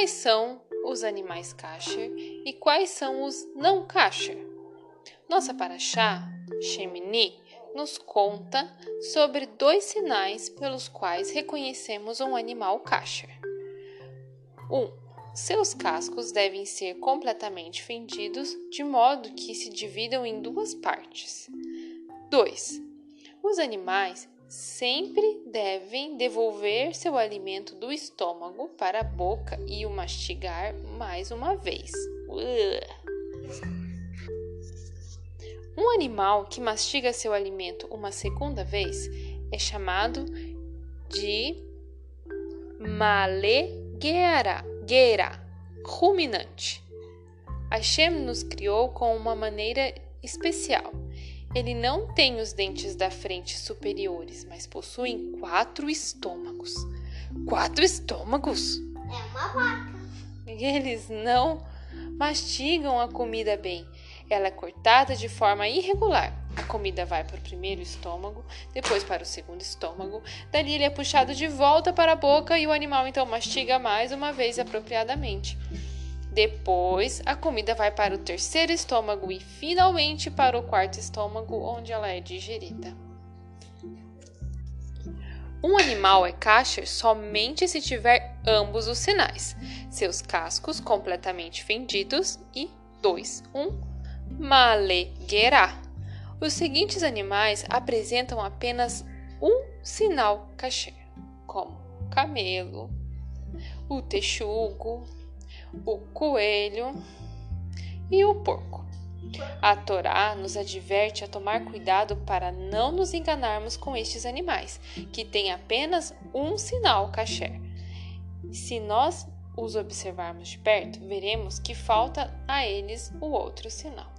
quais são os animais kasher e quais são os não kasher. Nossa paraxá, Shemini, nos conta sobre dois sinais pelos quais reconhecemos um animal kasher. 1. Um, seus cascos devem ser completamente fendidos de modo que se dividam em duas partes. 2. Os animais sempre devem devolver seu alimento do estômago para a boca e o mastigar mais uma vez. Um animal que mastiga seu alimento uma segunda vez é chamado de malegueira, ruminante. Hashem nos criou com uma maneira especial ele não tem os dentes da frente superiores, mas possui quatro estômagos. Quatro estômagos? É uma vaca. E eles não mastigam a comida bem. Ela é cortada de forma irregular. A comida vai para o primeiro estômago, depois para o segundo estômago, dali ele é puxado de volta para a boca e o animal então mastiga mais uma vez apropriadamente. Depois, a comida vai para o terceiro estômago e finalmente para o quarto estômago, onde ela é digerida. Um animal é kasher somente se tiver ambos os sinais: seus cascos completamente fendidos e 2. Um maleguerá. Os seguintes animais apresentam apenas um sinal kasher, como camelo, o texugo, o coelho e o porco. A Torá nos adverte a tomar cuidado para não nos enganarmos com estes animais, que têm apenas um sinal kasher. Se nós os observarmos de perto, veremos que falta a eles o outro sinal.